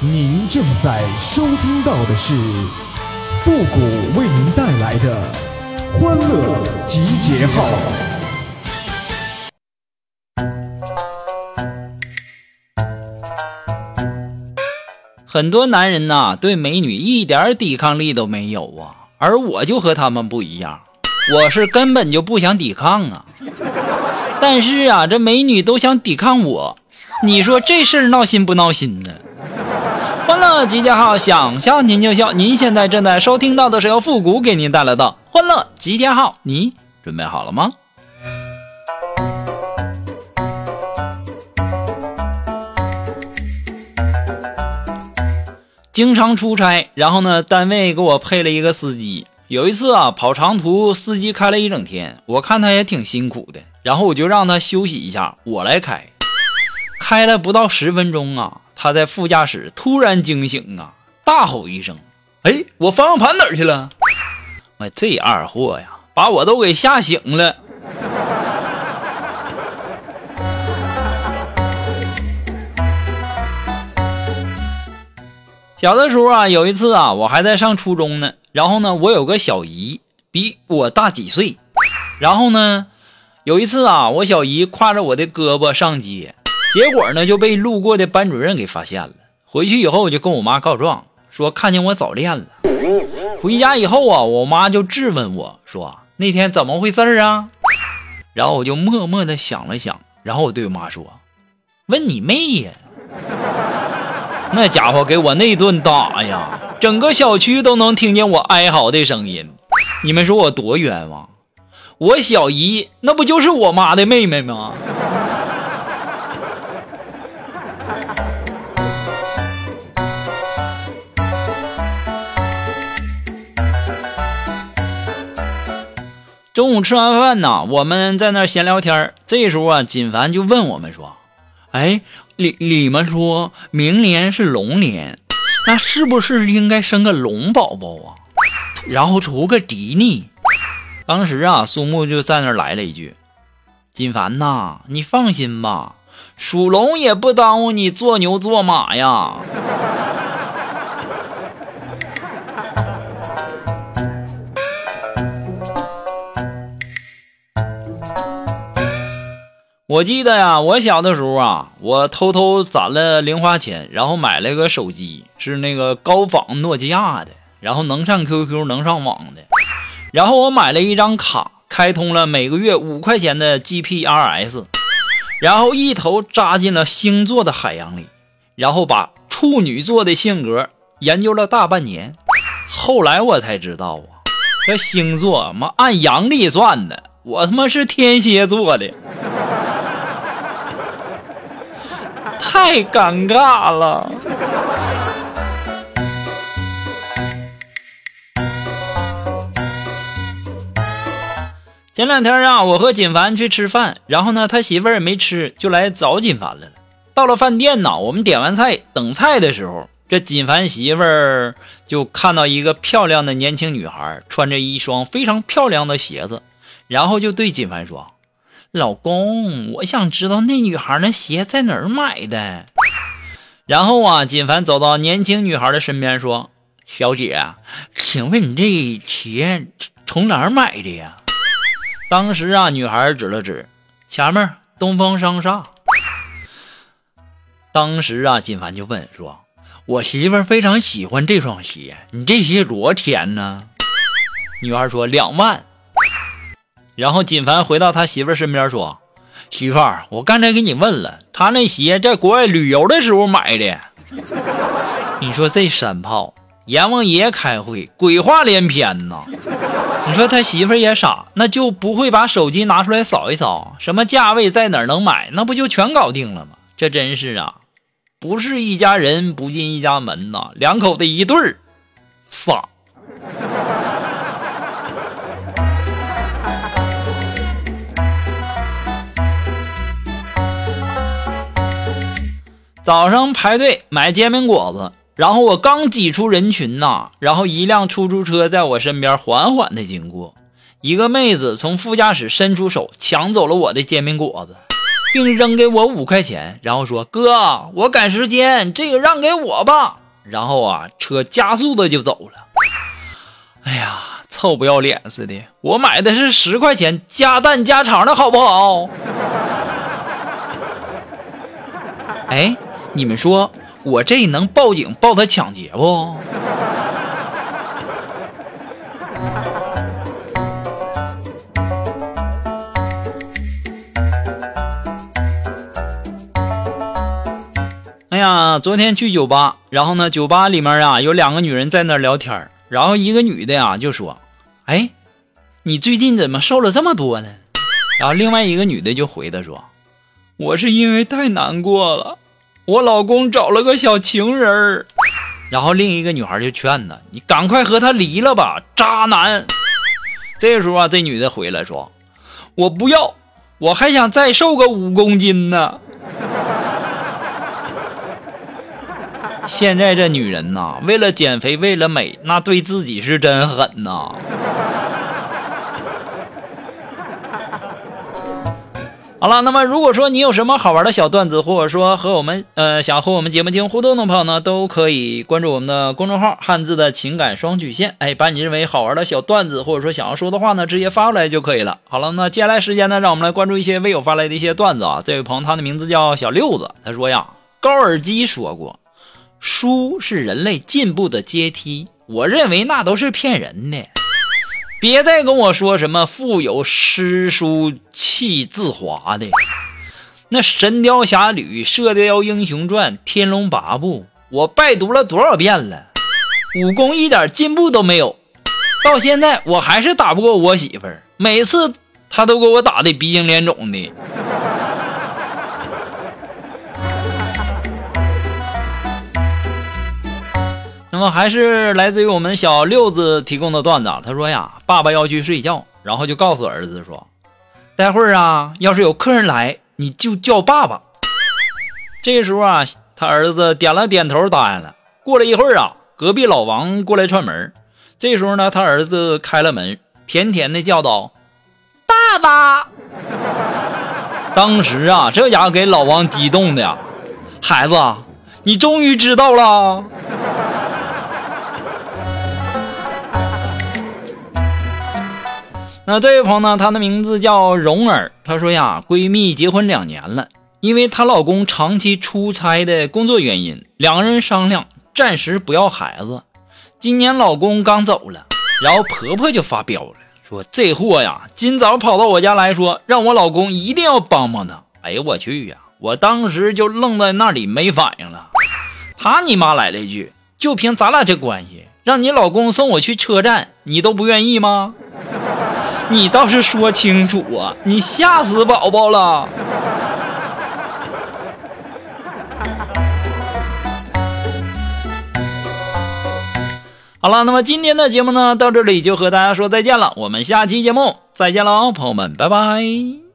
您正在收听到的是复古为您带来的欢乐集结号。很多男人呐，对美女一点抵抗力都没有啊，而我就和他们不一样，我是根本就不想抵抗啊。但是啊，这美女都想抵抗我，你说这事儿闹心不闹心呢？欢乐集结号，想笑您就笑。您现在正在收听到的是由复古给您带来的欢乐集结号，你准备好了吗？经常出差，然后呢，单位给我配了一个司机。有一次啊，跑长途，司机开了一整天，我看他也挺辛苦的，然后我就让他休息一下，我来开。开了不到十分钟啊，他在副驾驶突然惊醒啊，大吼一声：“哎，我方向盘哪儿去了？”我这二货呀，把我都给吓醒了。小的时候啊，有一次啊，我还在上初中呢。然后呢，我有个小姨比我大几岁。然后呢，有一次啊，我小姨挎着我的胳膊上街，结果呢就被路过的班主任给发现了。回去以后，我就跟我妈告状，说看见我早恋了。回家以后啊，我妈就质问我说：“那天怎么回事啊？”然后我就默默的想了想，然后我对我妈说：“问你妹呀！”那家伙给我那顿打呀，整个小区都能听见我哀嚎的声音。你们说我多冤枉？我小姨那不就是我妈的妹妹吗？中午吃完饭呢，我们在那闲聊天这时候啊，锦凡就问我们说：“哎。”你你们说明年是龙年，那是不是应该生个龙宝宝啊？然后出个迪尼。当时啊，苏木就在那来了一句：“金凡呐，你放心吧，属龙也不耽误你做牛做马呀。”我记得呀，我小的时候啊，我偷偷攒了零花钱，然后买了个手机，是那个高仿诺基亚的，然后能上 QQ，能上网的。然后我买了一张卡，开通了每个月五块钱的 GPRS，然后一头扎进了星座的海洋里，然后把处女座的性格研究了大半年。后来我才知道啊，这星座妈按阳历算的，我他妈是天蝎座的。太尴尬了。前两天啊，我和锦凡去吃饭，然后呢，他媳妇儿也没吃，就来找锦凡来了。到了饭店呢，我们点完菜等菜的时候，这锦凡媳妇儿就看到一个漂亮的年轻女孩，穿着一双非常漂亮的鞋子，然后就对锦凡说。老公，我想知道那女孩那鞋在哪儿买的。然后啊，锦凡走到年轻女孩的身边说：“小姐，请问你这鞋从哪儿买的呀？”当时啊，女孩指了指前面东方商厦。当时啊，锦凡就问说：“我媳妇非常喜欢这双鞋，你这鞋多少钱呢？”女孩说：“两万。”然后锦凡回到他媳妇身边说：“媳妇儿，我刚才给你问了，他那鞋在国外旅游的时候买的。你说这山炮，阎王爷开会，鬼话连篇呐。你说他媳妇儿也傻，那就不会把手机拿出来扫一扫，什么价位在哪儿能买，那不就全搞定了吗？这真是啊，不是一家人不进一家门呐，两口子一对儿傻。”早上排队买煎饼果子，然后我刚挤出人群呐，然后一辆出租车在我身边缓缓的经过，一个妹子从副驾驶伸出手抢走了我的煎饼果子，并扔给我五块钱，然后说：“哥，我赶时间，这个让给我吧。”然后啊，车加速的就走了。哎呀，臭不要脸似的！我买的是十块钱加蛋加肠的好不好？哎，你们说我这能报警报他抢劫不？哎呀，昨天去酒吧，然后呢，酒吧里面啊有两个女人在那聊天然后一个女的呀就说：“哎，你最近怎么瘦了这么多呢？”然后另外一个女的就回答说：“我是因为太难过了，我老公找了个小情人儿。”然后另一个女孩就劝他：“你赶快和他离了吧，渣男！”这时候啊，这女的回来说：“我不要，我还想再瘦个五公斤呢。”现在这女人呐，为了减肥，为了美，那对自己是真狠呐。好了，那么如果说你有什么好玩的小段子，或者说和我们呃想和我们节目进行互动的朋友呢，都可以关注我们的公众号“汉字的情感双曲线”。哎，把你认为好玩的小段子，或者说想要说的话呢，直接发过来就可以了。好了，那接下来时间呢，让我们来关注一些微友发来的一些段子啊。这位朋友他的名字叫小六子，他说呀，高尔基说过。书是人类进步的阶梯，我认为那都是骗人的。别再跟我说什么“腹有诗书气自华”的，那《神雕侠侣》《射雕英雄传》《天龙八部》，我拜读了多少遍了，武功一点进步都没有，到现在我还是打不过我媳妇儿，每次她都给我打的鼻青脸肿的。那么还是来自于我们小六子提供的段子。他说呀，爸爸要去睡觉，然后就告诉儿子说，待会儿啊，要是有客人来，你就叫爸爸。这时候啊，他儿子点了点头，答应了。过了一会儿啊，隔壁老王过来串门。这时候呢，他儿子开了门，甜甜的叫道：“爸爸！”当时啊，这家伙给老王激动的呀，孩子，你终于知道了。那这位朋友呢？她的名字叫蓉儿。她说呀，闺蜜结婚两年了，因为她老公长期出差的工作原因，两个人商量暂时不要孩子。今年老公刚走了，然后婆婆就发飙了，说这货呀，今早跑到我家来说，让我老公一定要帮帮他。哎呦我去呀！我当时就愣在那里没反应了。他你妈来了一句，就凭咱俩这关系，让你老公送我去车站，你都不愿意吗？你倒是说清楚啊！你吓死宝宝了。好了，那么今天的节目呢，到这里就和大家说再见了。我们下期节目再见喽，朋友们，拜拜。